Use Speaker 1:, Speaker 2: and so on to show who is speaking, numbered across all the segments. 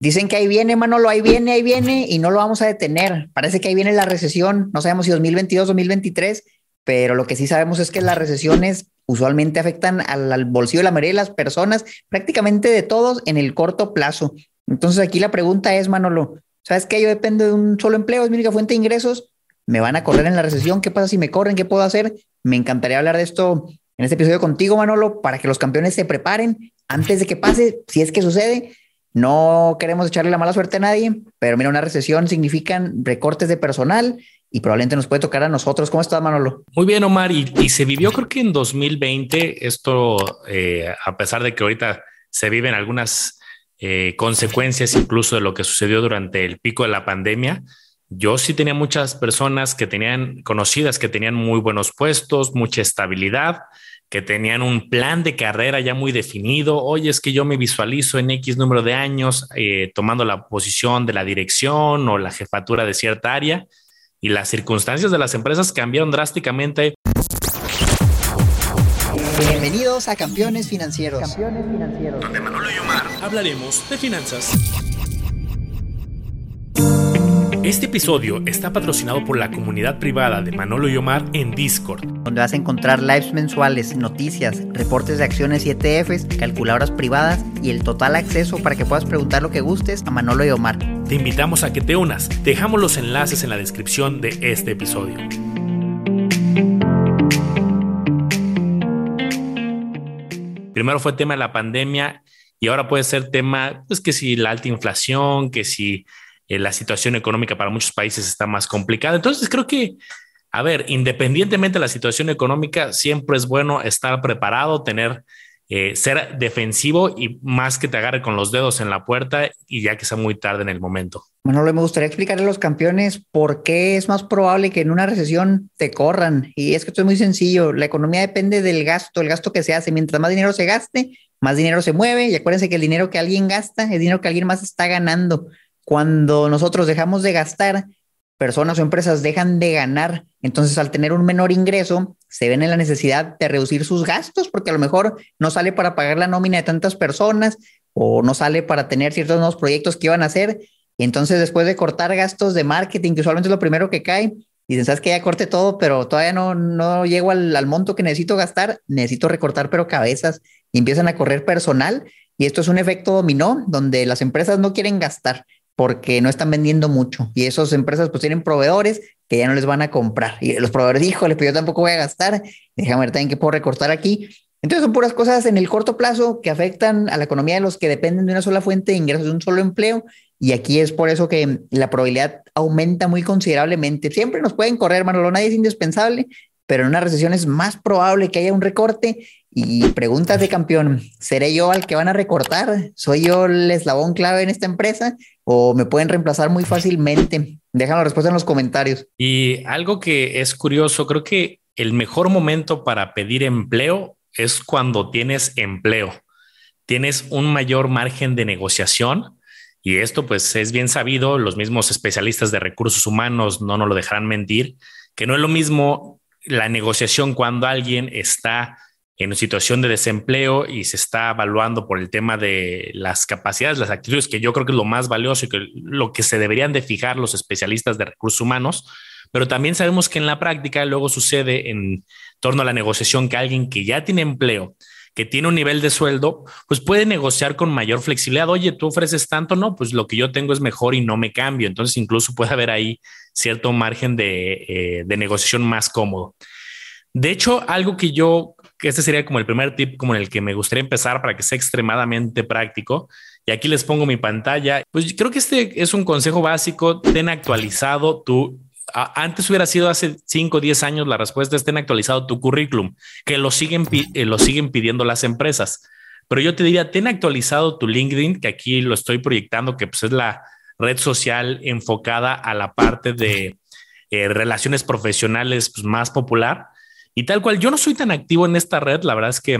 Speaker 1: Dicen que ahí viene, Manolo, ahí viene, ahí viene, y no lo vamos a detener. Parece que ahí viene la recesión, no sabemos si 2022 o 2023, pero lo que sí sabemos es que las recesiones usualmente afectan al, bolsillo de la mayoría de las personas, prácticamente de todos en el corto plazo. Entonces aquí la pregunta es, Manolo, ¿sabes qué? Yo dependo de un solo empleo, es mi única fuente de ingresos, me van a correr en la recesión, ¿qué pasa si me corren? ¿Qué puedo hacer? Me encantaría hablar de esto en este episodio contigo, Manolo, para que los campeones se preparen antes de que pase, si es que sucede. No queremos echarle la mala suerte a nadie, pero mira, una recesión significan recortes de personal y probablemente nos puede tocar a nosotros. ¿Cómo estás, Manolo?
Speaker 2: Muy bien, Omar. Y, se vivió, creo que en 2020, esto, eh, a pesar de que ahorita se viven algunas eh, consecuencias incluso de lo que sucedió durante el pico de la pandemia, yo sí tenía muchas personas que tenían conocidas que tenían muy buenos puestos, mucha estabilidad, que tenían un plan de carrera ya muy definido. Oye, es que yo me visualizo en X número de años eh, tomando la posición de la dirección o la jefatura de cierta área y las circunstancias de las empresas cambiaron drásticamente.
Speaker 1: Bienvenidos a Campeones Financieros. Campeones Financieros.
Speaker 2: Donde Manolo y Omar hablaremos de finanzas. Este episodio está patrocinado por la comunidad privada de Manolo y Omar en Discord,
Speaker 1: donde vas a encontrar lives mensuales, noticias, reportes de acciones y ETFs, calculadoras privadas y el total acceso para que puedas preguntar lo que gustes a Manolo y Omar.
Speaker 2: Te invitamos a que te unas. Dejamos los enlaces en la descripción de este episodio. Primero fue tema de la pandemia y ahora puede ser tema, pues que si la alta inflación, que si eh, la situación económica para muchos países está más complicada. Entonces creo que, a ver, independientemente de la situación económica, siempre es bueno estar preparado, tener, eh, ser defensivo y más que te agarre con los dedos en la puerta y ya que sea muy tarde en el momento.
Speaker 1: Bueno, me gustaría explicarle a los campeones por qué es más probable que en una recesión te corran. Y es que esto es muy sencillo. La economía depende del gasto, el gasto que se hace. Mientras más dinero se gaste, más dinero se mueve. Y acuérdense que el dinero que alguien gasta es dinero que alguien más está ganando. Cuando nosotros dejamos de gastar, personas o empresas dejan de ganar. Entonces, al tener un menor ingreso, se ven en la necesidad de reducir sus gastos porque a lo mejor no sale para pagar la nómina de tantas personas o no sale para tener ciertos nuevos proyectos que iban a hacer. Entonces, después de cortar gastos de marketing, que usualmente es lo primero que cae, dicen, sabes que ya corte todo, pero todavía no, no llego al, al monto que necesito gastar, necesito recortar, pero cabezas y empiezan a correr personal. Y esto es un efecto dominó donde las empresas no quieren gastar porque no están vendiendo mucho y esas empresas pues tienen proveedores que ya no les van a comprar y los proveedores, híjole, pero yo tampoco voy a gastar, déjame ver también qué puedo recortar aquí. Entonces son puras cosas en el corto plazo que afectan a la economía de los que dependen de una sola fuente de ingresos, de un solo empleo y aquí es por eso que la probabilidad aumenta muy considerablemente. Siempre nos pueden correr, Manolo, nadie es indispensable, pero en una recesión es más probable que haya un recorte y preguntas de campeón, ¿seré yo al que van a recortar? ¿Soy yo el eslabón clave en esta empresa? ¿O me pueden reemplazar muy fácilmente? Déjame la respuesta en los comentarios.
Speaker 2: Y algo que es curioso, creo que el mejor momento para pedir empleo es cuando tienes empleo. Tienes un mayor margen de negociación y esto pues es bien sabido, los mismos especialistas de recursos humanos no nos lo dejarán mentir, que no es lo mismo la negociación cuando alguien está en situación de desempleo y se está evaluando por el tema de las capacidades, las actitudes, que yo creo que es lo más valioso y que lo que se deberían de fijar los especialistas de recursos humanos, pero también sabemos que en la práctica luego sucede en torno a la negociación que alguien que ya tiene empleo, que tiene un nivel de sueldo, pues puede negociar con mayor flexibilidad. Oye, tú ofreces tanto, no, pues lo que yo tengo es mejor y no me cambio. Entonces incluso puede haber ahí cierto margen de, eh, de negociación más cómodo. De hecho, algo que yo este sería como el primer tip como en el que me gustaría empezar para que sea extremadamente práctico. Y aquí les pongo mi pantalla. Pues creo que este es un consejo básico. Ten actualizado tu antes hubiera sido hace 5 o 10 años la respuesta es ten actualizado tu currículum, que lo siguen, eh, lo siguen pidiendo las empresas. Pero yo te diría, ten actualizado tu LinkedIn, que aquí lo estoy proyectando, que pues es la red social enfocada a la parte de eh, relaciones profesionales pues, más popular. Y tal cual, yo no soy tan activo en esta red, la verdad es que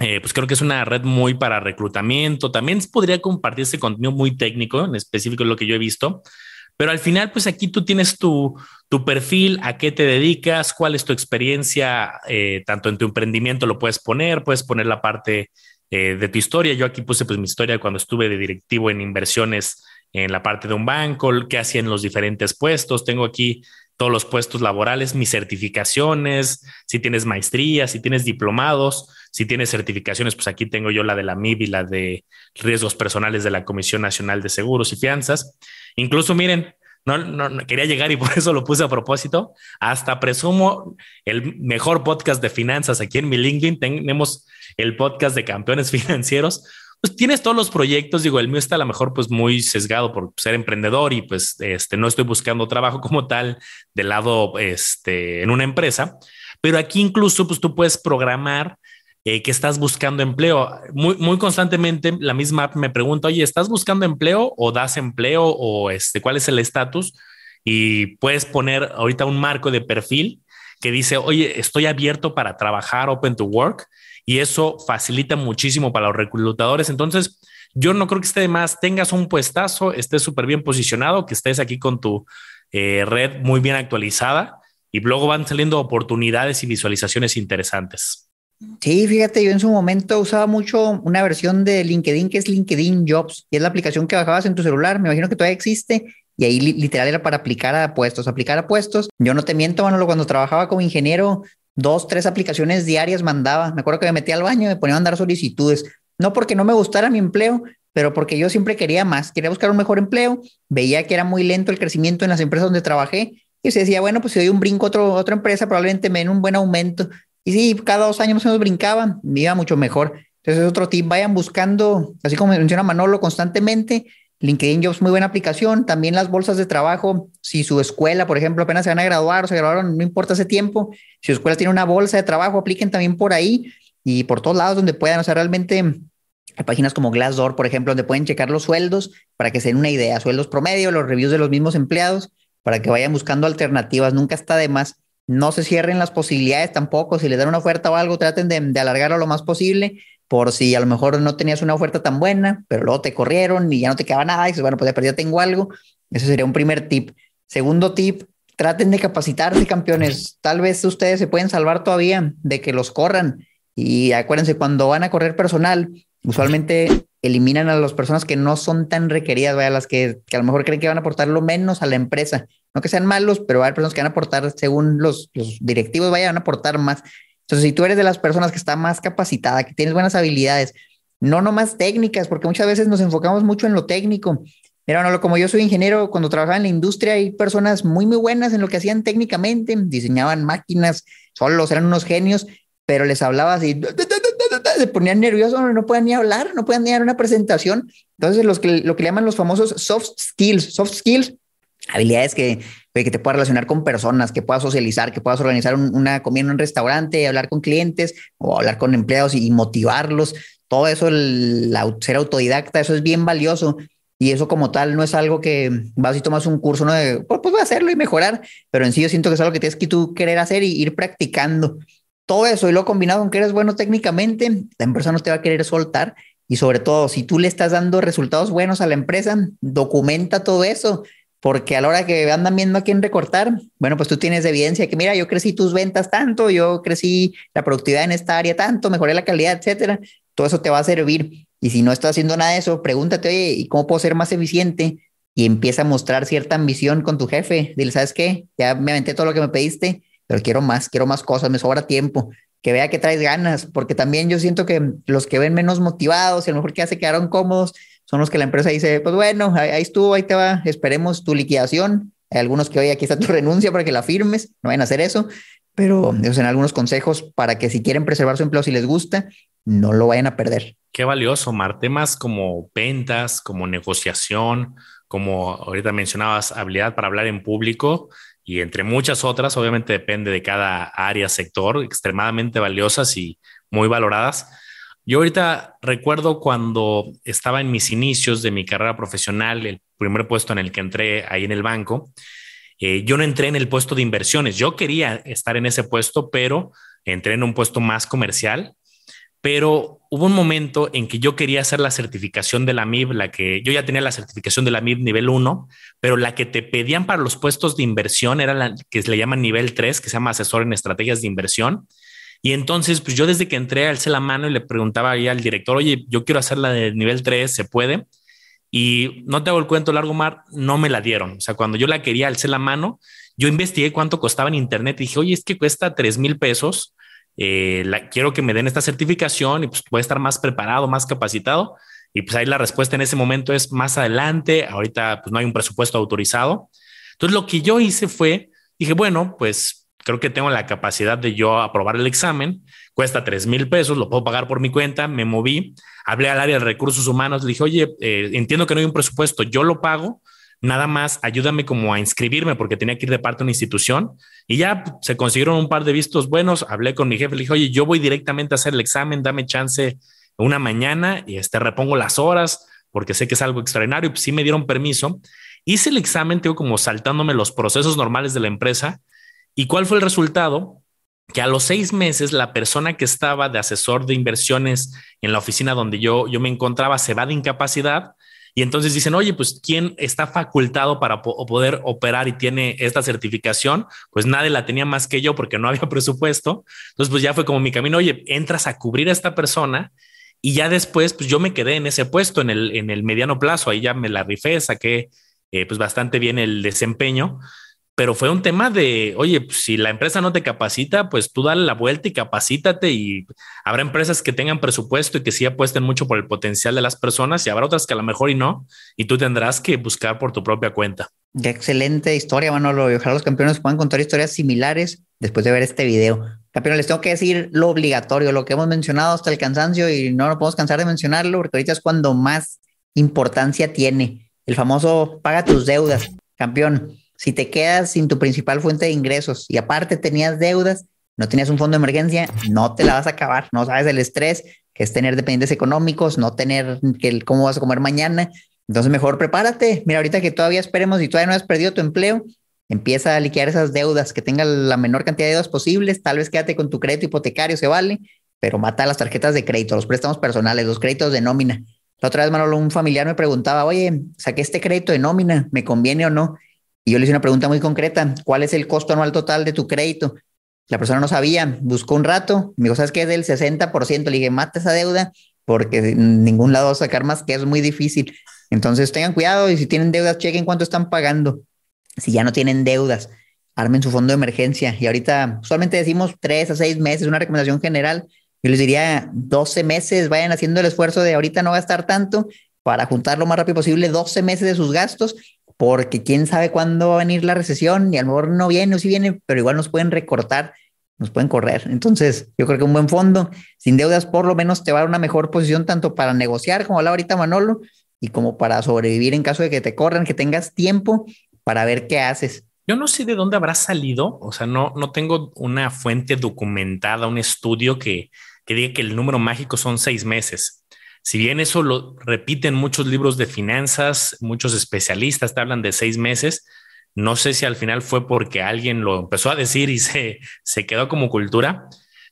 Speaker 2: eh, pues creo que es una red muy para reclutamiento, también podría compartirse contenido muy técnico, en específico lo que yo he visto, pero al final pues aquí tú tienes tu, tu perfil, a qué te dedicas, cuál es tu experiencia, eh, tanto en tu emprendimiento lo puedes poner, puedes poner la parte eh, de tu historia. Yo aquí puse pues mi historia cuando estuve de directivo en inversiones en la parte de un banco, qué hacía en los diferentes puestos. Tengo aquí todos los puestos laborales, mis certificaciones, si tienes maestría, si tienes diplomados, si tienes certificaciones, pues aquí tengo yo la de la MIB y la de riesgos personales de la Comisión Nacional de Seguros y Fianzas. Incluso miren, no, no, quería llegar y por eso lo puse a propósito. Hasta presumo el mejor podcast de finanzas aquí en mi LinkedIn. Tenemos el podcast de campeones financieros pues tienes todos los proyectos, digo, el mío está a lo mejor pues muy sesgado por ser emprendedor y pues este, no estoy buscando trabajo como tal del lado este, en una empresa, pero aquí incluso pues tú puedes programar eh, que estás buscando empleo. Muy, muy constantemente la misma app me pregunta, oye, ¿estás buscando empleo o das empleo o este, cuál es el estatus? Y puedes poner ahorita un marco de perfil que dice, oye, estoy abierto para trabajar, open to work y eso facilita muchísimo para los reclutadores. Entonces, yo no creo que esté de más, tengas un puestazo, estés súper bien posicionado, que estés aquí con tu eh, red muy bien actualizada y luego van saliendo oportunidades y visualizaciones interesantes.
Speaker 1: Sí, fíjate, yo en su momento usaba mucho una versión de LinkedIn que es LinkedIn Jobs y es la aplicación que bajabas en tu celular. Me imagino que todavía existe y ahí literal era para aplicar a puestos, aplicar a puestos. Yo no te miento, Manolo, cuando trabajaba como ingeniero, dos, tres aplicaciones diarias mandaba. Me acuerdo que me metía al baño y me ponía a mandar solicitudes. No porque no me gustara mi empleo, pero porque yo siempre quería más, quería buscar un mejor empleo, veía que era muy lento el crecimiento en las empresas donde trabajé y se decía, bueno, pues si doy un brinco a otro, otra empresa, probablemente me den un buen aumento. Y sí, cada dos años más o menos brincaba, me iba mucho mejor. Entonces es otro tip, vayan buscando, así como menciona Manolo, constantemente. LinkedIn Jobs, muy buena aplicación. También las bolsas de trabajo, si su escuela, por ejemplo, apenas se van a graduar o se graduaron, no importa ese tiempo, si su escuela tiene una bolsa de trabajo, apliquen también por ahí y por todos lados donde puedan. O sea, realmente hay páginas como Glassdoor, por ejemplo, donde pueden checar los sueldos para que se den una idea, sueldos promedio, los reviews de los mismos empleados, para que vayan buscando alternativas. Nunca está de más. No se cierren las posibilidades tampoco. Si les dan una oferta o algo, traten de, de alargarlo lo más posible por si a lo mejor no tenías una oferta tan buena, pero luego te corrieron y ya no te quedaba nada y dices, bueno, pues ya tengo algo. Ese sería un primer tip. Segundo tip, traten de capacitarse, campeones. Tal vez ustedes se pueden salvar todavía de que los corran. Y acuérdense, cuando van a correr personal, usualmente eliminan a las personas que no son tan requeridas, vaya, las que, a lo mejor creen que van a aportar lo menos a la empresa. No que sean malos, pero hay personas que van a aportar, según los, los directivos, vaya, van a aportar más. Entonces, si tú eres de las personas que está más capacitada, que tienes buenas habilidades, no nomás técnicas, porque muchas veces nos enfocamos mucho en lo técnico. Mira, no, como yo soy ingeniero, cuando trabajaba en la industria, hay personas muy, muy buenas en lo que hacían técnicamente, diseñaban máquinas, solos, eran unos genios, pero les hablaba así, se ponían nerviosos, no podían ni hablar, no podían ni dar una presentación. Entonces, los que, lo que le llaman los famosos soft skills, soft skills, habilidades que que te puedas relacionar con personas, que puedas socializar, que puedas organizar una comida en un restaurante, hablar con clientes o hablar con empleados y, motivarlos. Todo eso, el, ser autodidacta, eso es bien valioso. Y eso como tal no es algo que vas y tomas un curso, ¿no? De, pues, pues voy a hacerlo y mejorar, pero en sí yo siento que es algo que tienes que tú querer hacer y ir practicando. Todo eso y lo combinado con que eres bueno técnicamente, la empresa no te va a querer soltar. Y sobre todo, si tú le estás dando resultados buenos a la empresa, documenta todo eso porque a la hora que andan viendo a quién recortar, bueno, pues tú tienes evidencia que mira, yo crecí tus ventas tanto, yo crecí la productividad en esta área tanto, mejoré la calidad, etcétera. Todo eso te va a servir. Y si no estás haciendo nada de eso, pregúntate, oye, ¿y cómo puedo ser más eficiente? Y empieza a mostrar cierta ambición con tu jefe. Dile, ¿sabes qué? Ya me aventé todo lo que me pediste, pero quiero más, quiero más cosas, me sobra tiempo. Que vea que traes ganas, porque también yo siento que los que ven menos motivados y a lo mejor que ya se quedaron cómodos, son los que la empresa dice, pues bueno, ahí, estuvo, ahí te va, esperemos tu liquidación. Hay algunos que hoy aquí está tu renuncia para que la firmes, no vayan a hacer eso, pero esos en algunos consejos para que si quieren preservar su empleo, si les gusta, no lo vayan a perder.
Speaker 2: Qué valioso, Mar. Temas como ventas, como negociación, como ahorita mencionabas, habilidad para hablar en público y entre muchas otras, obviamente depende de cada área, sector, extremadamente valiosas y muy valoradas yo ahorita recuerdo cuando estaba en mis inicios de mi carrera profesional, el primer puesto en el que entré ahí en el banco, eh, yo no entré en el puesto de inversiones. Yo quería estar en ese puesto, pero entré en un puesto más comercial. Pero hubo un momento en que yo quería hacer la certificación de la MIB, la que yo ya tenía la certificación de la MIB nivel 1, pero la que te pedían para los puestos de inversión era la que le llama nivel 3, que se llama asesor en estrategias de inversión Y entonces, pues yo desde que entré alcé la mano y le preguntaba ahí al director, oye, yo quiero hacer la de nivel 3, ¿se puede? Y no te hago el cuento largo, Mar, no me la dieron. O sea, cuando yo la quería, alcé la mano, yo investigué cuánto costaba en internet y dije, oye, es que cuesta 3 mil pesos. Eh, quiero que me den esta certificación y pues voy a estar más preparado, más capacitado. Y pues ahí la respuesta en ese momento es más adelante. Ahorita pues no hay un presupuesto autorizado. Entonces lo que yo hice fue, dije, bueno, pues creo que tengo la capacidad de yo aprobar el examen. Cuesta 3 mil pesos, lo puedo pagar por mi cuenta. Me moví hablé al área de recursos humanos, le dije, oye, eh, entiendo que no hay un presupuesto, yo lo pago, nada más ayúdame como a inscribirme porque tenía que ir de parte de una institución y ya se consiguieron un par de vistos buenos, hablé con mi jefe, le dije, oye, yo voy directamente a hacer el examen, dame chance una mañana y este repongo las horas porque sé que es algo extraordinario, pues sí me dieron permiso. Hice el examen, tengo como saltándome los procesos normales de la empresa. ¿Y cuál fue el resultado? que a los seis meses la persona que estaba de asesor de inversiones en la oficina donde yo, yo me encontraba se va de incapacidad y entonces dicen, oye, pues ¿quién está facultado para poder operar y tiene esta certificación? Pues nadie la tenía más que yo porque no había presupuesto. Entonces, pues ya fue como mi camino, oye, entras a cubrir a esta persona y ya después, pues yo me quedé en ese puesto en el, en el mediano plazo, ahí ya me la rifé, saqué eh, pues bastante bien el desempeño pero fue un tema de, oye, pues, si la empresa no te capacita, pues tú dale la vuelta y capacítate y habrá empresas que tengan presupuesto y que sí apuesten mucho por el potencial de las personas y habrá otras que a lo mejor y no, y tú tendrás que buscar por tu propia cuenta.
Speaker 1: Qué excelente historia, Manolo. Ojalá los campeones puedan contar historias similares después de ver este video. Campeones, les tengo que decir lo obligatorio, lo que hemos mencionado hasta el cansancio y no nos podemos cansar de mencionarlo porque ahorita es cuando más importancia tiene. El famoso paga tus deudas. Campeón, si te quedas sin tu principal fuente de ingresos y aparte tenías deudas, no tenías un fondo de emergencia, no te la vas a acabar. No sabes el estrés que es tener dependientes económicos, no tener que cómo vas a comer mañana. Entonces mejor prepárate. Mira, ahorita que todavía esperemos y todavía no has perdido tu empleo, empieza a liquidar esas deudas, que tenga la menor cantidad de deudas posibles. Tal vez quédate con tu crédito hipotecario, se vale, pero mata las tarjetas de crédito, los préstamos personales, los créditos de nómina. La otra vez, Manolo, un familiar me preguntaba, oye, saqué este crédito de nómina, ¿me conviene o no? Y yo le hice una pregunta muy concreta, ¿cuál es el costo anual total de tu crédito? La persona no sabía, buscó un rato, me dijo, ¿sabes qué es del 60%? Le dije, mata esa deuda porque en ningún lado vas a sacar más, que es muy difícil. Entonces tengan cuidado y si tienen deudas, chequen cuánto están pagando. Si ya no tienen deudas, armen su fondo de emergencia. Y ahorita solamente decimos tres a seis meses, una recomendación general. Yo les diría 12 meses, vayan haciendo el esfuerzo de ahorita no gastar tanto para juntar lo más rápido posible 12 meses de sus gastos porque quién sabe cuándo va a venir la recesión y a lo mejor no viene o sí viene, pero igual nos pueden recortar, nos pueden correr. Entonces, yo creo que un buen fondo, sin deudas, por lo menos te va a dar una mejor posición tanto para negociar, como hablaba ahorita Manolo, y como para sobrevivir en caso de que te corran, que tengas tiempo para ver qué haces.
Speaker 2: Yo no sé de dónde habrá salido, o sea, no, no tengo una fuente documentada, un estudio que, que diga que el número mágico son seis meses. Si bien eso lo repiten muchos libros de finanzas, muchos especialistas te hablan de seis meses, no sé si al final fue porque alguien lo empezó a decir y se, se quedó como cultura,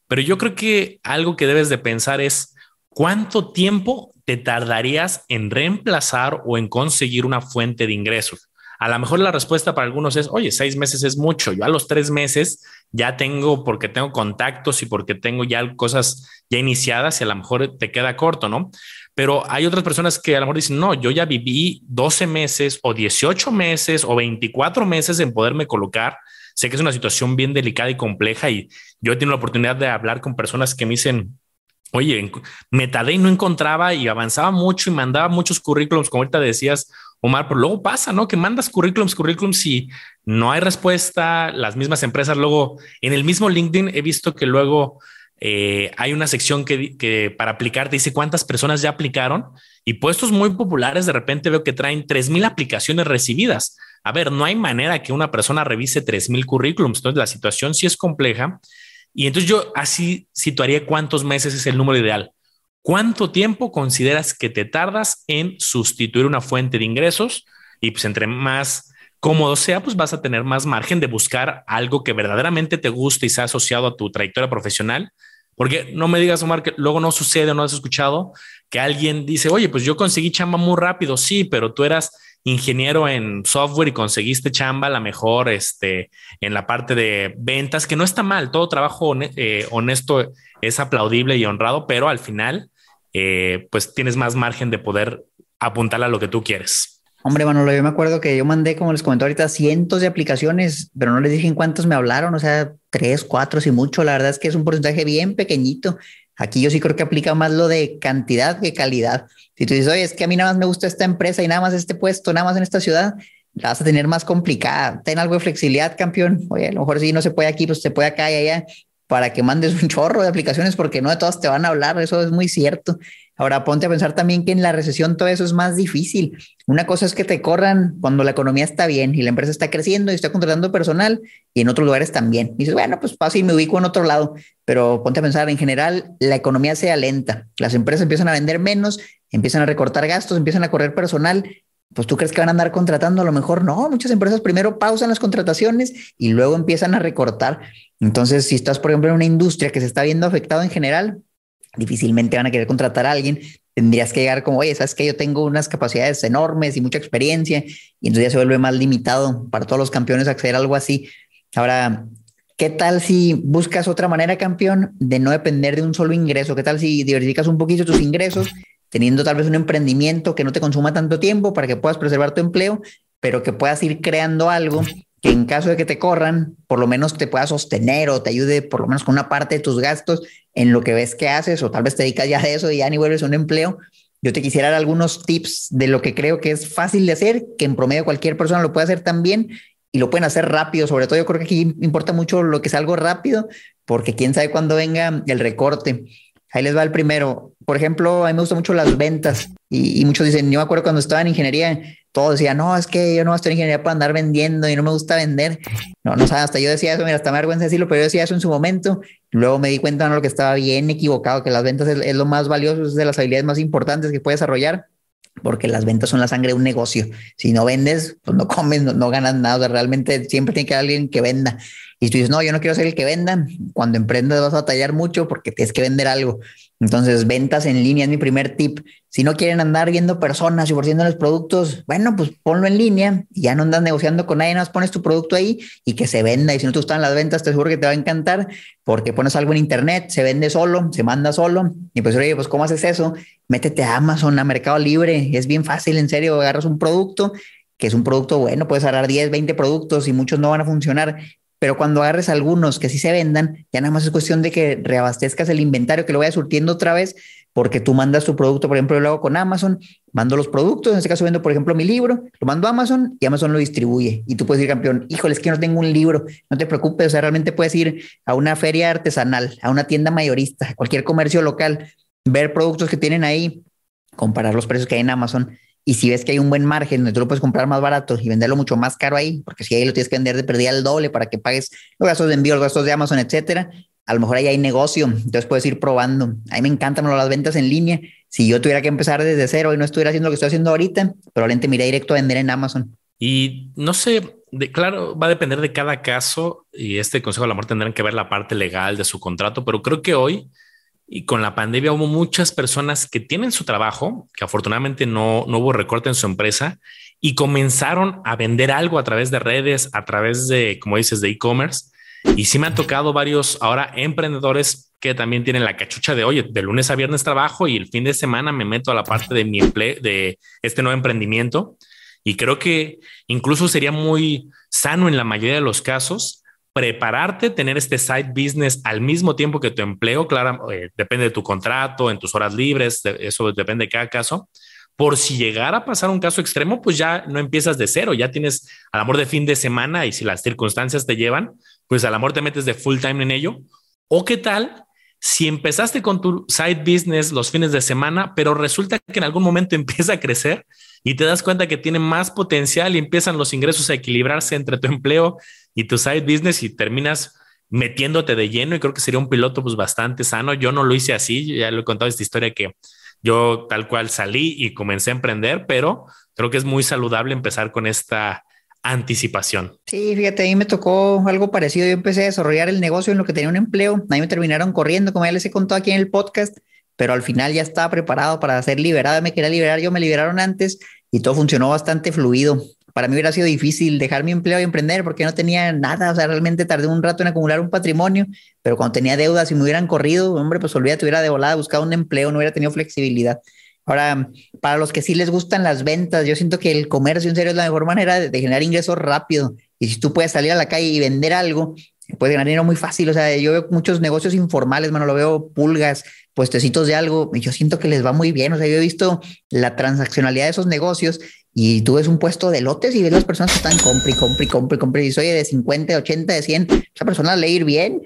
Speaker 2: pero yo creo que algo que debes de pensar es cuánto tiempo te tardarías en reemplazar o en conseguir una fuente de ingresos. A lo mejor la respuesta para algunos es, oye, seis meses es mucho. Yo a los tres meses ya tengo, porque tengo contactos y porque tengo ya cosas ya iniciadas y a lo mejor te queda corto, ¿no? Pero hay otras personas que a lo mejor dicen, no, yo ya viví 12 meses o 18 meses o 24 meses en poderme colocar. Sé que es una situación bien delicada y compleja y yo he tenido la oportunidad de hablar con personas que me dicen, oye, me tardé y no encontraba y avanzaba mucho y mandaba muchos currículums, como ahorita decías, Omar, pero luego pasa, ¿no? Que mandas currículums, currículums y no hay respuesta. Las mismas empresas luego, en el mismo LinkedIn he visto que luego eh, hay una sección que, para aplicar te dice cuántas personas ya aplicaron y puestos muy populares de repente veo que traen 3000 aplicaciones recibidas. A ver, no hay manera que una persona revise 3000 currículums. Entonces la situación sí es compleja y entonces yo así situaría cuántos meses es el número ideal. ¿Cuánto tiempo consideras que te tardas en sustituir una fuente de ingresos? Y pues entre más cómodo sea, pues vas a tener más margen de buscar algo que verdaderamente te guste y sea asociado a tu trayectoria profesional. Porque no me digas, Omar, que luego no sucede, no has escuchado que alguien dice, oye, pues yo conseguí chamba muy rápido, sí, pero tú eras ingeniero en software y conseguiste chamba la mejor este, en la parte de ventas, que no está mal, todo trabajo eh, honesto es aplaudible y honrado, pero al final, eh, pues tienes más margen de poder apuntar a lo que tú quieres.
Speaker 1: Hombre, Manolo, yo me acuerdo que yo mandé, como les comenté ahorita, cientos de aplicaciones, pero no les dije en cuántos me hablaron, o sea, tres, cuatro, si mucho. La verdad es que es un porcentaje bien pequeñito. Aquí yo sí creo que aplica más lo de cantidad que calidad. Si tú dices, oye, es que a mí nada más me gusta esta empresa y nada más este puesto, nada más en esta ciudad, la vas a tener más complicada. Ten algo de flexibilidad, campeón. Oye, a lo mejor si no se puede aquí, pues se puede acá y allá para que mandes un chorro de aplicaciones porque no de todas te van a hablar. Eso es muy cierto. Ahora ponte a pensar también que en la recesión todo eso es más difícil. Una cosa es que te corran cuando la economía está bien y la empresa está creciendo y está contratando personal y en otros lugares también. Y dices, bueno, pues paso y me ubico en otro lado. Pero ponte a pensar, en general, la economía se alenta. Las empresas empiezan a vender menos, empiezan a recortar gastos, empiezan a correr personal. Pues tú crees que van a andar contratando, a lo mejor no. Muchas empresas primero pausan las contrataciones y luego empiezan a recortar. Entonces, si estás, por ejemplo, en una industria que se está viendo afectado en general, difícilmente van a querer contratar a alguien. Tendrías que llegar como, oye, sabes que yo tengo unas capacidades enormes y mucha experiencia, y entonces ya se vuelve más limitado para todos los campeones acceder a algo así. Ahora, ¿qué tal si buscas otra manera, campeón, de no depender de un solo ingreso? ¿Qué tal si diversificas un poquito tus ingresos, teniendo tal vez un emprendimiento que no te consuma tanto tiempo para que puedas preservar tu empleo, pero que puedas ir creando algo que en caso de que te corran, por lo menos te pueda sostener o te ayude por lo menos con una parte de tus gastos en lo que ves que haces o tal vez te dedicas ya de eso y ya ni vuelves a un empleo. Yo te quisiera dar algunos tips de lo que creo que es fácil de hacer, que en promedio cualquier persona lo puede hacer también y lo pueden hacer rápido. Sobre todo yo creo que aquí importa mucho lo que es algo rápido, porque quién sabe cuándo venga el recorte. Ahí les va el primero. Por ejemplo, a mí me gustan mucho las ventas y, y muchos dicen, yo me acuerdo cuando estaba en ingeniería, todo decía, no, es que yo no estoy en ingeniería para andar vendiendo y no me gusta vender. No, no hasta yo decía eso, mira, hasta me vergüenza decirlo, pero yo decía eso en su momento. Luego me di cuenta de lo que estaba bien equivocado, que las ventas es, lo más valioso, es de las habilidades más importantes que puedes desarrollar, porque las ventas son la sangre de un negocio. Si no vendes, pues no comes, no, ganas nada. realmente siempre tiene que haber alguien que venda. Y tú dices, no, yo no quiero ser el que venda. Cuando emprendes vas a batallar mucho porque tienes que vender algo. Entonces, ventas en línea es mi primer tip. Si no quieren andar viendo personas y ofreciéndoles productos, bueno, pues ponlo en línea y ya no andas negociando con nadie, nada más pones tu producto ahí y que se venda. Y si no te gustan las ventas, te aseguro que te va a encantar porque pones algo en internet, se vende solo, se manda solo. Y pues, oye, pues, ¿cómo haces eso? Métete a Amazon, a Mercado Libre. Es bien fácil, en serio. Agarras un producto que es un producto bueno, puedes agarrar 10, 20 productos y muchos no van a funcionar, pero cuando agarres algunos que sí se vendan, ya nada más es cuestión de que reabastezcas el inventario, que lo vayas surtiendo otra vez, porque tú mandas tu producto, por ejemplo, yo lo hago con Amazon, mando los productos, en este caso vendo, por ejemplo, mi libro, lo mando a Amazon y Amazon lo distribuye. Y tú puedes ir, campeón, híjole, es que no tengo un libro, no te preocupes, o sea, realmente puedes ir a una feria artesanal, a una tienda mayorista, a cualquier comercio local, ver productos que tienen ahí, comparar los precios que hay en Amazon y si ves que hay un buen margen donde tú lo puedes comprar más barato y venderlo mucho más caro ahí, porque si ahí lo tienes que vender de perdida el doble para que pagues los gastos de envío, los gastos de Amazon, etcétera, a lo mejor ahí hay negocio, entonces puedes ir probando. A mí me encantan las ventas en línea. Si yo tuviera que empezar desde cero y no estuviera haciendo lo que estoy haciendo ahorita, probablemente me directo a vender en Amazon.
Speaker 2: Y no sé, de, claro, va a depender de cada caso y este consejo del amor tendrán que ver la parte legal de su contrato, pero creo que hoy y con la pandemia hubo muchas personas que tienen su trabajo, que afortunadamente no, no hubo recorte en su empresa y comenzaron a vender algo a través de redes, a través de, como dices, de e-commerce. Y sí me han tocado varios ahora emprendedores que también tienen la cachucha de, oye, de lunes a viernes trabajo y el fin de semana me meto a la parte de mi empleo, de este nuevo emprendimiento. Y creo que incluso sería muy sano en la mayoría de los casos prepararte, tener este side business al mismo tiempo que tu empleo, claro, eh, depende de tu contrato, en tus horas libres, eso depende de cada caso. Por si llegara a pasar un caso extremo, pues ya no empiezas de cero, ya tienes al amor de fin de semana y si las circunstancias te llevan, pues al amor te metes de full time en ello. O qué tal si empezaste con tu side business los fines de semana, pero resulta que en algún momento empieza a crecer y te das cuenta que tiene más potencial y empiezan los ingresos a equilibrarse entre tu empleo y tu side business y terminas metiéndote de lleno y creo que sería un piloto pues bastante sano. Yo no lo hice así, ya lo he contado esta historia que yo tal cual salí y comencé a emprender, pero creo que es muy saludable empezar con esta anticipación.
Speaker 1: Sí, fíjate, a mí me tocó algo parecido. Yo empecé a desarrollar el negocio en lo que tenía un empleo. A mí me terminaron corriendo, como ya les he contado aquí en el podcast, pero al final ya estaba preparado para ser liberado. Me quería liberar, yo me liberaron antes y todo funcionó bastante fluido. Para mí hubiera sido difícil dejar mi empleo y emprender porque no tenía nada. O sea, realmente tardé un rato en acumular un patrimonio, pero cuando tenía deudas y me hubieran corrido, hombre, pues olvídate, hubiera de volada buscado un empleo, no hubiera tenido flexibilidad. Ahora, para los que sí les gustan las ventas, yo siento que el comercio en serio es la mejor manera de, generar ingresos rápido. Y si tú puedes salir a la calle y vender algo, puedes ganar muy fácil. O sea, yo veo muchos negocios informales, mano, lo veo pulgas, puestecitos de algo, y yo siento que les va muy bien. O sea, yo he visto la transaccionalidad de esos negocios y tú ves un puesto de lotes y ves las personas que están compre, compre, compre, compre. Y soy de 50, 80, de 100, esa persona le ir bien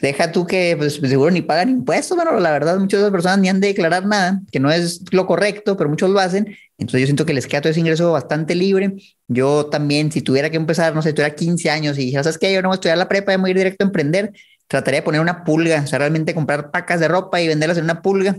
Speaker 1: Deja tú que pues, seguro ni pagan impuestos, bueno, la verdad muchas de las personas ni han de declarar nada, que no es lo correcto, pero muchos lo hacen. Entonces yo siento que les queda todo ese ingreso bastante libre. Yo también, si tuviera que empezar, no sé, tuviera 15 años y dijera, ¿sabes qué? Yo no voy a estudiar la prepa, voy a ir directo a emprender, trataría de poner una pulga, o sea, realmente comprar pacas de ropa y venderlas en una pulga.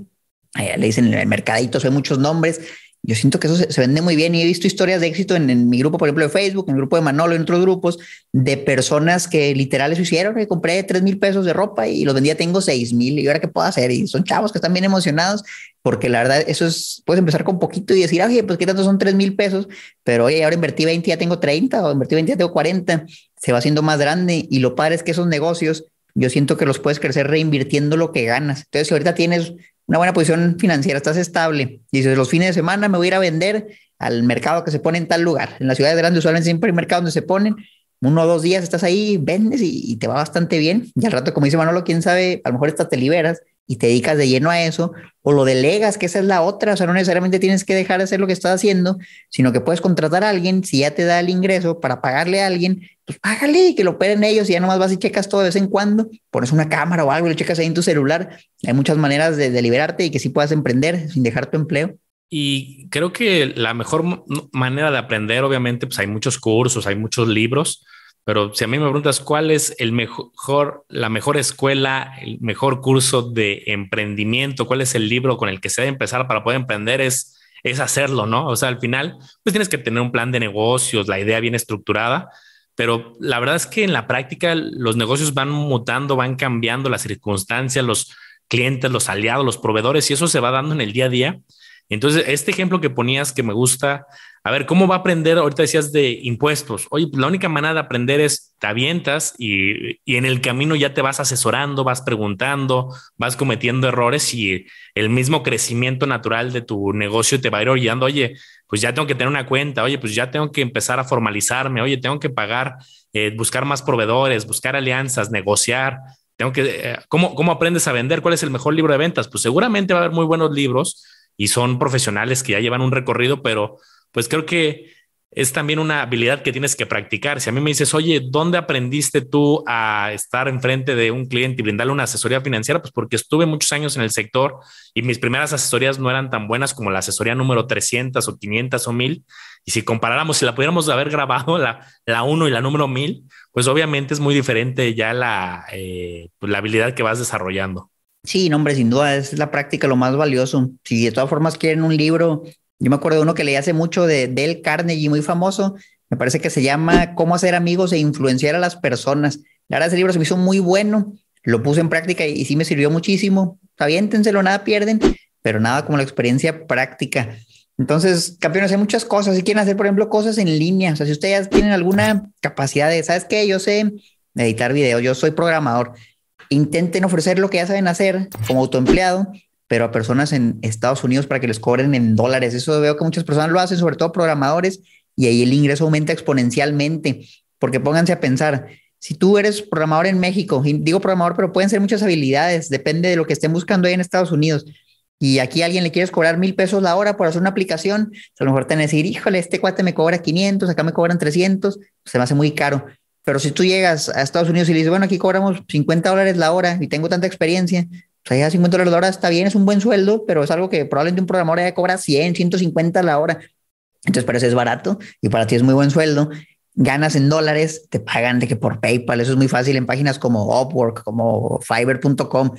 Speaker 1: Ahí le dicen en el mercadito, son muchos nombres yo siento que eso se, vende muy bien y he visto historias de éxito en, mi grupo, por ejemplo, de Facebook, en el grupo de Manolo, en otros grupos, de personas que literal eso hicieron, que compré tres mil pesos de ropa y los vendía, tengo seis mil y ahora qué puedo hacer. Y son chavos que están bien emocionados porque la verdad eso es, puedes empezar con poquito y decir, oye, pues qué tanto son tres mil pesos, pero oye, ahora invertí 20, ya tengo 30 o invertí 20, ya tengo 40, se va haciendo más grande y lo padre es que esos negocios yo siento que los puedes crecer reinvirtiendo lo que ganas. Entonces, si ahorita tienes una buena posición financiera, estás estable, dices, los fines de semana me voy a ir a vender al mercado que se pone en tal lugar. En las ciudades grandes usualmente siempre hay mercados donde se ponen, uno o dos días estás ahí, vendes y, te va bastante bien. Y al rato, como dice Manolo, quién sabe, a lo mejor estás te liberas y te dedicas de lleno a eso, o lo delegas, que esa es la otra, o sea, no necesariamente tienes que dejar de hacer lo que estás haciendo, sino que puedes contratar a alguien, si ya te da el ingreso para pagarle a alguien, pues págale y que lo operen ellos y ya nomás vas y checas todo de vez en cuando, pones una cámara o algo y lo checas ahí en tu celular. Hay muchas maneras de, de liberarte y que sí puedas emprender sin dejar tu empleo.
Speaker 2: Y creo que la mejor manera de aprender, obviamente, pues hay muchos cursos, hay muchos libros, pero si a mí me preguntas cuál es el mejor, la mejor escuela, el mejor curso de emprendimiento, cuál es el libro con el que se debe empezar para poder emprender, es, es hacerlo, ¿no? O sea, al final, pues tienes que tener un plan de negocios, la idea bien estructurada, pero la verdad es que en la práctica los negocios van mutando, van cambiando las circunstancias, los clientes, los aliados, los proveedores, y eso se va dando en el día a día. Entonces, este ejemplo que ponías que me gusta, a ver, ¿cómo va a aprender? Ahorita decías de impuestos. Oye, pues la única manera de aprender es te avientas y, y, en el camino ya te vas asesorando, vas preguntando, vas cometiendo errores y el mismo crecimiento natural de tu negocio te va a ir orillando. Oye, pues ya tengo que tener una cuenta. Oye, pues ya tengo que empezar a formalizarme. Oye, tengo que pagar, eh, buscar más proveedores, buscar alianzas, negociar. Tengo que, eh, ¿cómo, ¿cómo aprendes a vender? ¿Cuál es el mejor libro de ventas? Pues seguramente va a haber muy buenos libros y son profesionales que ya llevan un recorrido, pero pues creo que es también una habilidad que tienes que practicar. Si a mí me dices, oye, ¿dónde aprendiste tú a estar enfrente de un cliente y brindarle una asesoría financiera? Pues porque estuve muchos años en el sector y mis primeras asesorías no eran tan buenas como la asesoría número 300 o 500 o 1000. Y si comparáramos, si la pudiéramos haber grabado, la, la 1 y la número 1000, pues obviamente es muy diferente ya la, eh, pues la habilidad que vas desarrollando.
Speaker 1: Sí, no, hombre, sin duda es la práctica lo más valioso. Si de todas formas quieren un libro, yo me acuerdo de uno que leí hace mucho de Dale Carnegie, muy famoso, me parece que se llama Cómo hacer amigos e influenciar a las personas. La verdad, ese libro se me hizo muy bueno, lo puse en práctica y, sí me sirvió muchísimo. Aviéntenselo, nada pierden, pero nada como la experiencia práctica. Entonces, campeones, hay muchas cosas. Si quieren hacer, por ejemplo, cosas en línea, o sea, si ustedes tienen alguna capacidad de, ¿sabes qué? Yo sé editar videos, yo soy programador intenten ofrecer lo que ya saben hacer como autoempleado, pero a personas en Estados Unidos para que les cobren en dólares. Eso veo que muchas personas lo hacen, sobre todo programadores, y ahí el ingreso aumenta exponencialmente, porque pónganse a pensar, si tú eres programador en México, digo programador, pero pueden ser muchas habilidades, depende de lo que estén buscando ahí en Estados Unidos. Y aquí alguien le quieres cobrar mil pesos la hora por hacer una aplicación, a lo mejor te van a decir, híjole, este cuate me cobra 500, acá me cobran 300, se me hace muy caro. Pero si tú llegas a Estados Unidos y le dices, bueno, aquí cobramos 50 dólares la hora y tengo tanta experiencia, allá 50 dólares la hora está bien, es un buen sueldo, pero es algo que probablemente un programador ya cobra 100, 150 la hora. Entonces, para eso es barato y para ti es muy buen sueldo. Ganas en dólares, te pagan de que por PayPal, eso es muy fácil en páginas como Upwork, como Fiverr.com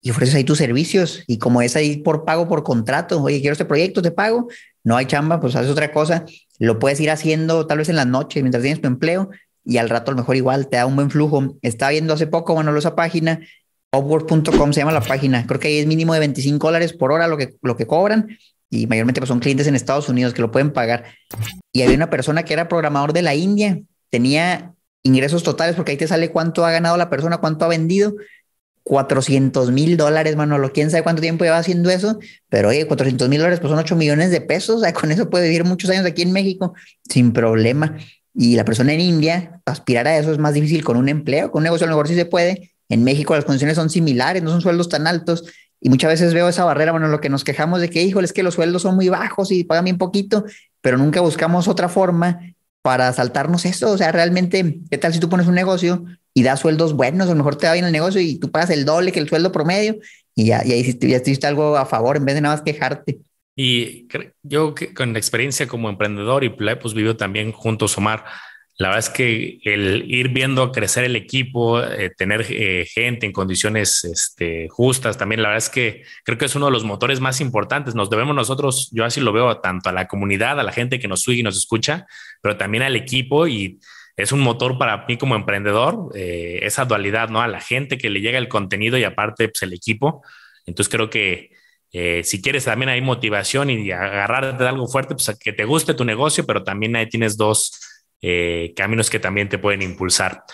Speaker 1: y ofreces ahí tus servicios y como es ahí por pago por contrato, oye, quiero este proyecto, te pago, no hay chamba, pues haces otra cosa. lo puedes ir haciendo tal vez en las noches mientras tienes tu empleo y al rato a lo mejor igual te da un buen flujo. Estaba viendo hace poco, bueno, esa página, upwork.com se llama la página, creo que ahí es mínimo de 25 dólares por hora lo que, lo que cobran y mayormente pues, son clientes en Estados Unidos que lo pueden pagar. Y había una persona que era programador de la India, tenía ingresos totales porque ahí te sale cuánto ha ganado la persona, cuánto ha vendido 400 mil dólares, Manolo. Quién sabe cuánto tiempo lleva haciendo eso, pero oye, 400 mil dólares pues son 8 millones de pesos. O con eso puede vivir muchos años aquí en México sin problema. Y la persona en India, aspirar a eso es más difícil con un empleo, con un negocio a lo mejor sí se puede. En México las condiciones son similares, no son sueldos tan altos. Y muchas veces veo esa barrera, bueno, lo que nos quejamos de que, híjole, es que los sueldos son muy bajos y pagan bien poquito, pero nunca buscamos otra forma para saltarnos eso. O sea, realmente, ¿qué tal si tú pones un negocio y da sueldos buenos, a lo mejor te va bien el negocio y tú pagas el doble que el sueldo promedio y ya, y ahí hiciste, ya hiciste algo a favor en vez de nada más quejarte.
Speaker 2: Y yo con la experiencia como emprendedor y pues vivo también junto a Omar, la verdad es que el ir viendo crecer el equipo, eh, tener eh, gente en condiciones este, justas, también la verdad es que creo que es uno de los motores más importantes. Nos debemos nosotros, yo así lo veo, tanto a la comunidad, a la gente que nos sigue y nos escucha, pero también al equipo y es un motor para mí como emprendedor, eh, esa dualidad, ¿no? A la gente que le llega el contenido y aparte pues, el equipo. Entonces creo que eh, si quieres también hay motivación y agarrarte de algo fuerte, pues a que te guste tu negocio, pero también ahí tienes dos eh, caminos que también te pueden impulsar.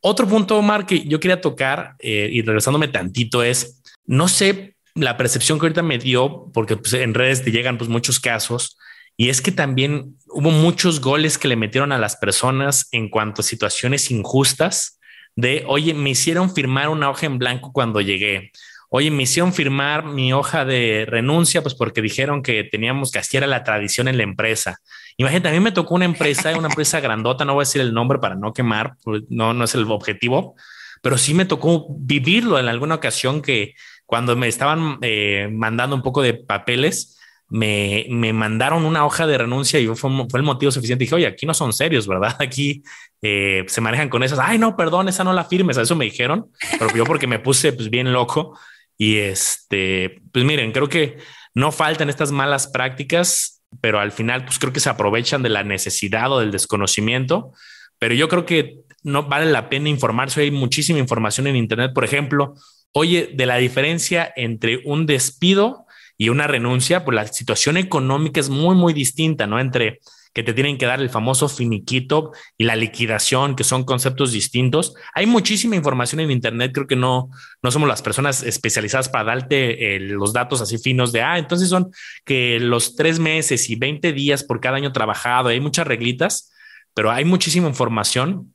Speaker 2: Otro punto, Omar, que yo quería tocar y regresándome tantito es, no sé la percepción que ahorita me dio, porque pues, en redes te llegan pues, muchos casos y es que también hubo muchos goles que le metieron a las personas en cuanto a situaciones injustas de, oye, me hicieron firmar una hoja en blanco cuando llegué. Oye, me hicieron firmar mi hoja de renuncia, pues porque dijeron que teníamos que hacer la tradición en la empresa. Imagínate, a mí me tocó una empresa, una empresa grandota, no voy a decir el nombre para no quemar, pues, no, no es el objetivo, pero sí me tocó vivirlo en alguna ocasión que cuando me estaban eh, mandando un poco de papeles, me, me, mandaron una hoja de renuncia y fue, fue, el motivo suficiente. Dije, oye, aquí no son serios, ¿verdad? Aquí eh, se manejan con esas. Ay, no, perdón, esa no la firmes. Eso me dijeron, pero yo porque me puse pues, bien loco. Y este, pues miren, creo que no faltan estas malas prácticas, pero al final, pues creo que se aprovechan de la necesidad o del desconocimiento. Pero yo creo que no vale la pena informarse. Hay muchísima información en Internet, por ejemplo, oye, de la diferencia entre un despido y una renuncia, pues la situación económica es muy, muy distinta, ¿no? Entre que te tienen que dar el famoso finiquito y la liquidación, que son conceptos distintos. Hay muchísima información en Internet, creo que no, no somos las personas especializadas para darte eh, los datos así finos de, ah, entonces son que los tres meses y 20 días por cada año trabajado, hay muchas reglitas, pero hay muchísima información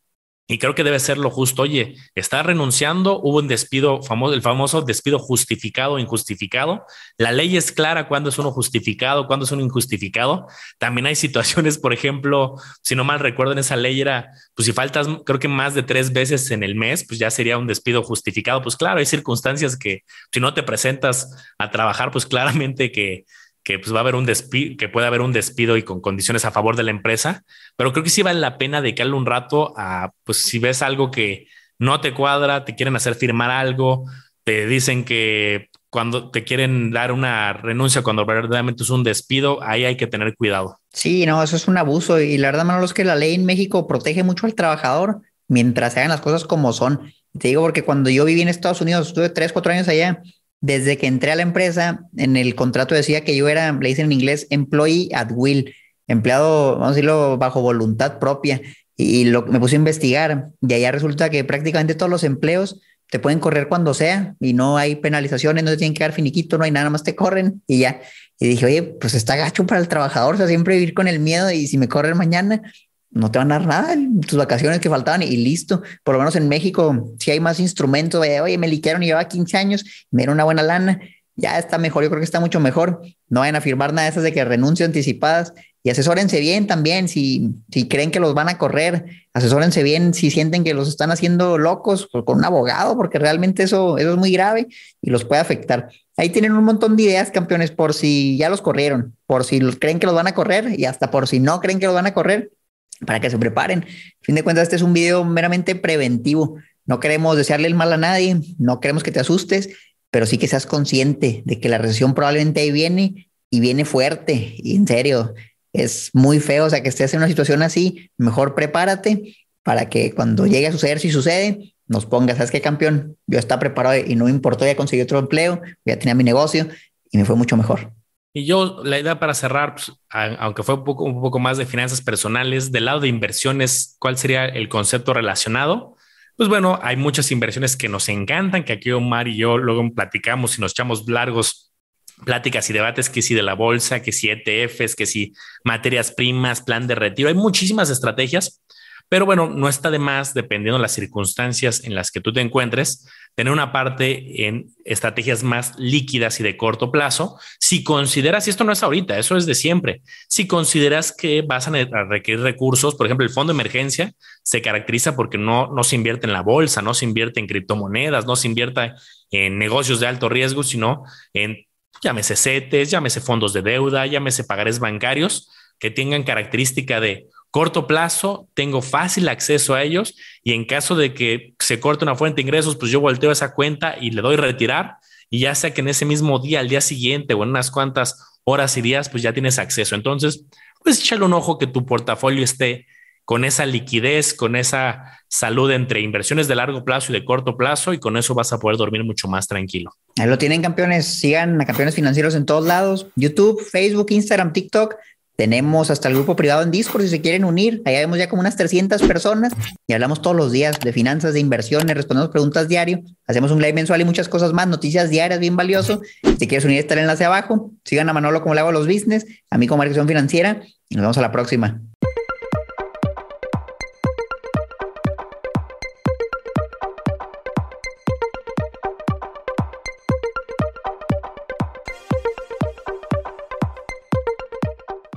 Speaker 2: y creo que debe ser lo justo. Oye, está renunciando, hubo un despido famoso, el famoso despido justificado o injustificado. La ley es clara cuándo es uno justificado, cuándo es uno injustificado. También hay situaciones, por ejemplo, si no mal recuerdo, en esa ley era, pues si faltas, creo que más de tres veces en el mes, pues ya sería un despido justificado. Pues claro, hay circunstancias que si no te presentas a trabajar, pues claramente que que pues va a haber un despido, que puede haber un despido y con condiciones a favor de la empresa, pero creo que sí vale la pena dedicarle un rato a, pues si ves algo que no te cuadra, te quieren hacer firmar algo, te dicen que cuando te quieren dar una renuncia cuando verdaderamente es un despido, ahí hay que tener cuidado.
Speaker 1: Sí, no, eso es un abuso y la verdad, Manolo, es que la ley en México protege mucho al trabajador mientras se hagan las cosas como son. Te digo porque cuando yo viví en Estados Unidos, estuve tres, cuatro años allá, desde que entré a la empresa, en el contrato decía que yo era, le dicen en inglés, employee at will, empleado, vamos a decirlo, bajo voluntad propia. Y lo, me puse a investigar y allá resulta que prácticamente todos los empleos te pueden correr cuando sea y no hay penalizaciones, no te tienen que dar finiquito, no hay nada, más te corren y ya. Y dije, oye, pues está gacho para el trabajador, o sea, siempre vivir con el miedo y si me corren mañana, no te van a dar nada, tus vacaciones que faltaban y listo. Por lo menos en México, si hay más instrumentos, oye, me liquearon y llevaba 15 años, me dieron una buena lana, ya está mejor, yo creo que está mucho mejor. No vayan a firmar nada de esas de que renuncio anticipadas y asesórense bien también si, si creen que los van a correr, asesórense bien si sienten que los están haciendo locos con un abogado, porque realmente eso, eso es muy grave y los puede afectar. Ahí tienen un montón de ideas, campeones, por si ya los corrieron, por si creen que los van a correr y hasta por si no creen que los van a correr para que se preparen. A fin de cuentas, este es un video meramente preventivo. No queremos desearle el mal a nadie, no queremos que te asustes, pero sí que seas consciente de que la recesión probablemente ahí viene y viene fuerte. Y en serio, es muy feo, o sea, que estés en una situación así, mejor prepárate para que cuando llegue a suceder, si sucede, nos pongas, ¿sabes qué, campeón? Yo estaba preparado y no me importó, ya conseguí otro empleo, ya tenía mi negocio y me fue mucho mejor.
Speaker 2: Y yo, la idea para cerrar, pues, aunque fue un poco, más de finanzas personales, del lado de inversiones, ¿cuál sería el concepto relacionado? Pues bueno, hay muchas inversiones que nos encantan, que aquí Omar y yo luego platicamos y nos echamos largos pláticas y debates, que si de la bolsa, que si ETFs, que si materias primas, plan de retiro, hay muchísimas estrategias pero bueno, no está de más, dependiendo de las circunstancias en las que tú te encuentres, tener una parte en estrategias más líquidas y de corto plazo. Si consideras, y esto no es ahorita, eso es de siempre, si consideras que vas a requerir recursos, por ejemplo, el fondo de emergencia se caracteriza porque no, no se invierte en la bolsa, no se invierte en criptomonedas, no se invierte en negocios de alto riesgo, sino en llámese CETES, llámese fondos de deuda, llámese pagares bancarios que tengan característica de corto plazo, tengo fácil acceso a ellos y en caso de que se corte una fuente de ingresos, pues yo volteo esa cuenta y le doy retirar y ya sea que en ese mismo día, al día siguiente o en unas cuantas horas y días, pues ya tienes acceso. Entonces, pues échale un ojo que tu portafolio esté con esa liquidez, con esa salud entre inversiones de largo plazo y de corto plazo y con eso vas a poder dormir mucho más tranquilo.
Speaker 1: Ahí lo tienen campeones, sigan a campeones financieros en todos lados, YouTube, Facebook, Instagram, TikTok. Tenemos hasta el grupo privado en Discord si se quieren unir. Allá vemos ya como unas 300 personas y hablamos todos los días de finanzas, de inversiones, respondemos preguntas diario. Hacemos un live mensual y muchas cosas más, noticias diarias, bien valioso. Si quieres unir, está el enlace abajo. Sigan a Manolo como le hago los business, a mí como Marcación Financiera y nos vemos a la próxima.